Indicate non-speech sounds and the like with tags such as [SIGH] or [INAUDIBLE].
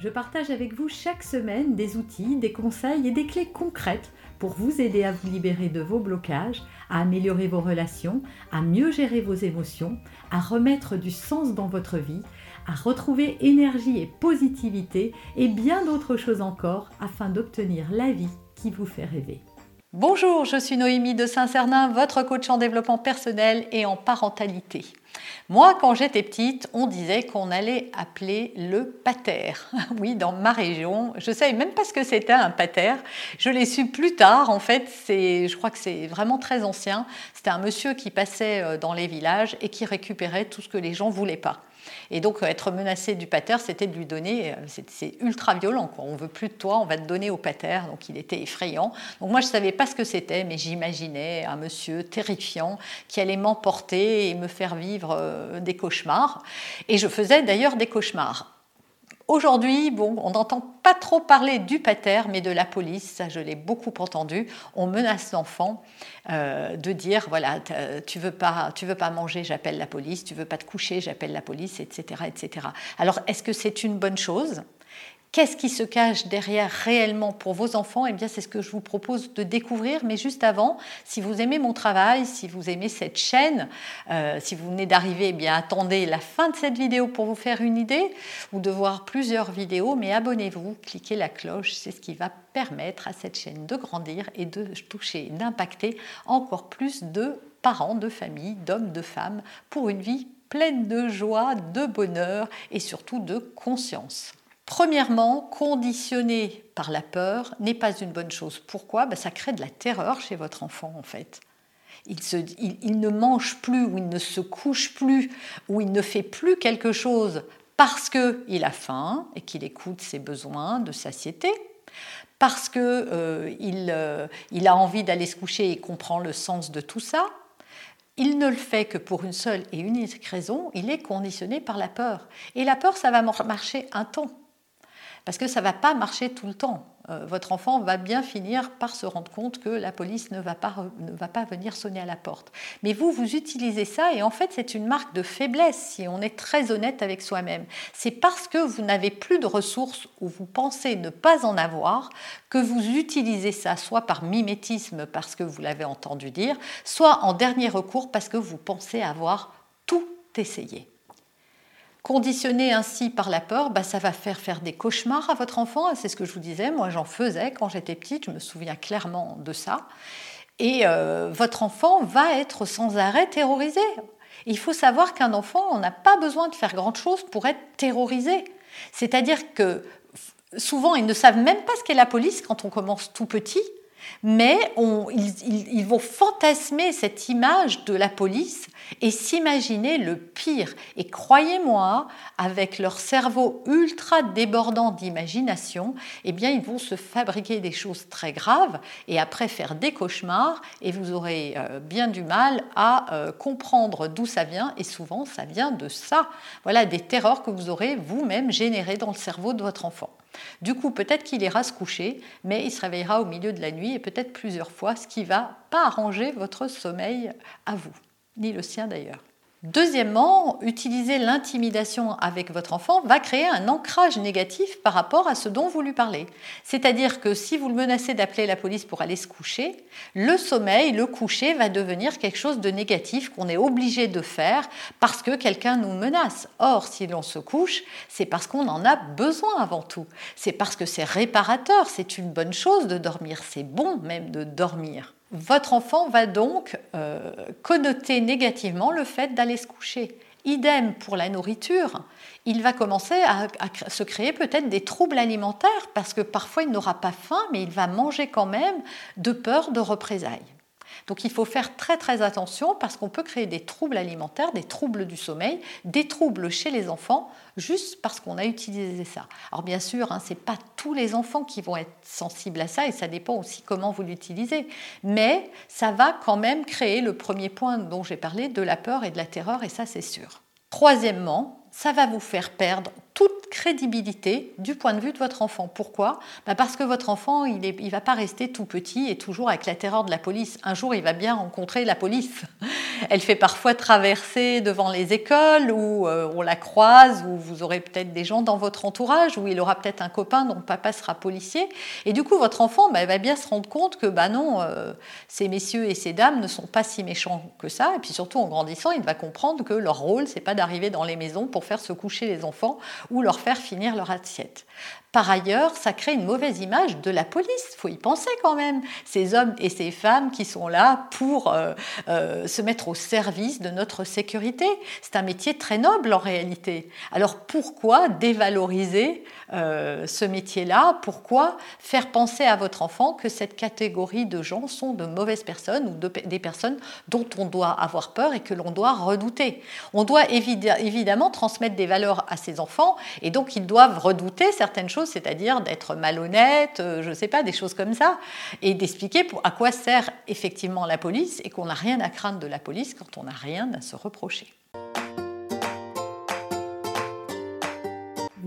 Je partage avec vous chaque semaine des outils, des conseils et des clés concrètes pour vous aider à vous libérer de vos blocages, à améliorer vos relations, à mieux gérer vos émotions, à remettre du sens dans votre vie, à retrouver énergie et positivité et bien d'autres choses encore afin d'obtenir la vie qui vous fait rêver. Bonjour, je suis Noémie de Saint-Cernin, votre coach en développement personnel et en parentalité. Moi, quand j'étais petite, on disait qu'on allait appeler le pater. [LAUGHS] Oui, dans ma région, je ne savais même pas ce que c'était un pater. Je l'ai su plus tard. En fait, je crois que c'est vraiment très ancien. C'était un monsieur qui passait euh, dans les villages et qui récupérait tout ce que les gens voulaient pas. Et donc, être menacé du pater, c'était de lui donner, euh, c'est ultra violent, quoi. on veut plus de toi, on va te donner au pater. Donc, il était effrayant. Donc, moi, je ne savais pas ce que c'était, mais j'imaginais un monsieur terrifiant qui allait m'emporter et me faire vivre euh, des cauchemars. Et je faisais d'ailleurs des cauchemars. Aujourd'hui, bon, on n'entend pas trop parler du pater, mais de la police, ça je l'ai beaucoup entendu. On menace l'enfant euh, de dire voilà, tu veux pas, tu veux pas manger, j'appelle la police, tu veux pas te coucher, j'appelle la police, etc., etc. Alors, est-ce que c'est une bonne chose? Qu'est-ce qui se cache derrière réellement pour vos enfants? Eh bien, c'est ce que je vous propose de découvrir. Mais juste avant, si vous aimez mon travail, si vous aimez cette chaîne, euh, si vous venez d'arriver, eh bien, attendez la fin de cette vidéo pour vous faire une idée ou de voir plusieurs vidéos. Mais abonnez-vous, cliquez la cloche, c'est ce qui va permettre à cette chaîne de grandir et de toucher, d'impacter encore plus de parents, de familles, d'hommes, de femmes pour une vie pleine de joie, de bonheur et surtout de conscience. Premièrement, conditionner par la peur n'est pas une bonne chose. Pourquoi? Ben, Ça crée de la terreur chez votre enfant en fait. Il, ne mange plus ou il ne se couche plus ou il ne fait plus quelque chose parce qu'il a faim et qu'il écoute ses besoins de satiété, parce qu'il euh, euh, il a envie d'aller se coucher et comprend le sens de tout ça, il ne le fait que pour une seule et unique raison, il est conditionné par la peur. Et la peur, ça va marcher un temps. Parce que ça ne va pas marcher tout le temps. Euh, votre enfant va bien finir par se rendre compte que la police ne va, pas, ne va pas venir sonner à la porte. Mais vous, vous utilisez ça et en fait c'est une marque de faiblesse si on est très honnête avec soi-même. C'est parce que vous n'avez plus de ressources ou vous pensez ne pas en avoir que vous utilisez ça soit par mimétisme parce que vous l'avez entendu dire, soit en dernier recours parce que vous pensez avoir tout essayé. Conditionné ainsi par la peur, bah, ça va faire faire des cauchemars à votre enfant. C'est ce que je vous disais, moi j'en faisais quand j'étais petite, je me souviens clairement de ça. Et euh, votre enfant va être sans arrêt terrorisé. Il faut savoir qu'un enfant, n'a pas besoin de faire grand-chose pour être terrorisé. C'est-à-dire que souvent, ils ne savent même pas ce qu'est la police quand on commence tout petit mais ils, vont fantasmer cette image de la police et s'imaginer le pire. Et croyez-moi, avec leur cerveau ultra débordant d'imagination, eh bien, ils vont se fabriquer des choses très graves et après faire des cauchemars et vous aurez euh, bien du mal à euh, comprendre d'où ça vient et souvent ça vient de ça. Voilà des terreurs que vous aurez vous-même générées dans le cerveau de votre enfant. Du coup, peut-être qu'il ira se coucher, mais il se réveillera au milieu de la nuit et peut-être plusieurs fois, ce qui va pas arranger votre sommeil à vous, ni le sien d'ailleurs. Deuxièmement, utiliser l'intimidation avec votre enfant va créer un ancrage négatif par rapport à ce dont vous lui parlez. C'est-à-dire que si vous le menacez d'appeler la police pour aller se coucher, le sommeil, le coucher va devenir quelque chose de négatif qu'on est obligé de faire parce que quelqu'un nous menace. Or, si l'on se couche, c'est parce qu'on en a besoin avant tout. C'est parce que c'est réparateur, c'est une bonne chose de dormir, c'est bon même de dormir. Votre enfant va donc euh, connoter négativement le fait d'aller se coucher. Idem pour la nourriture, il va commencer à, se créer peut-être des troubles alimentaires parce que parfois il n'aura pas faim mais il va manger quand même de peur de représailles. Donc il faut faire très très attention parce qu'on peut créer des troubles alimentaires, des troubles du sommeil, des troubles chez les enfants juste parce qu'on a utilisé ça. Alors bien sûr, hein, ce n'est pas tous les enfants qui vont être sensibles à ça et ça dépend aussi comment vous l'utilisez. Mais ça va quand même créer le premier point dont j'ai parlé, de la peur et de la terreur et ça c'est sûr. Troisièmement, ça va vous faire perdre toute crédibilité du point de vue de votre enfant. Pourquoi? Bah, Parce que votre enfant, il ne va pas rester tout petit et toujours avec la terreur de la police. Un jour, il va bien rencontrer la police. Elle fait parfois traverser devant les écoles où euh, on la croise, où vous aurez peut-être des gens dans votre entourage, où il aura peut-être un copain dont papa sera policier. Et du coup, votre enfant bah, va bien se rendre compte que bah non, euh, ces messieurs et ces dames ne sont pas si méchants que ça. Et puis surtout, en grandissant, il va comprendre que leur rôle, c'est pas d'arriver dans les maisons pour faire se coucher les enfants ou leur faire finir leur assiette. Par ailleurs, ça crée une mauvaise image de la police. Il faut y penser quand même. Ces hommes et ces femmes qui sont là pour euh, euh, se mettre au service de notre sécurité. C'est un métier très noble en réalité. Alors pourquoi dévaloriser euh, ce métier-là Pourquoi faire penser à votre enfant que cette catégorie de gens sont de mauvaises personnes ou des personnes dont on doit avoir peur et que l'on doit redouter? On doit évidemment transmettre des valeurs à ses enfants et donc ils doivent redouter certaines choses c'est-à-dire d'être malhonnête, euh, je ne sais pas, des choses comme ça, et d'expliquer à quoi sert effectivement la police et qu'on n'a rien à craindre de la police quand on n'a rien à se reprocher.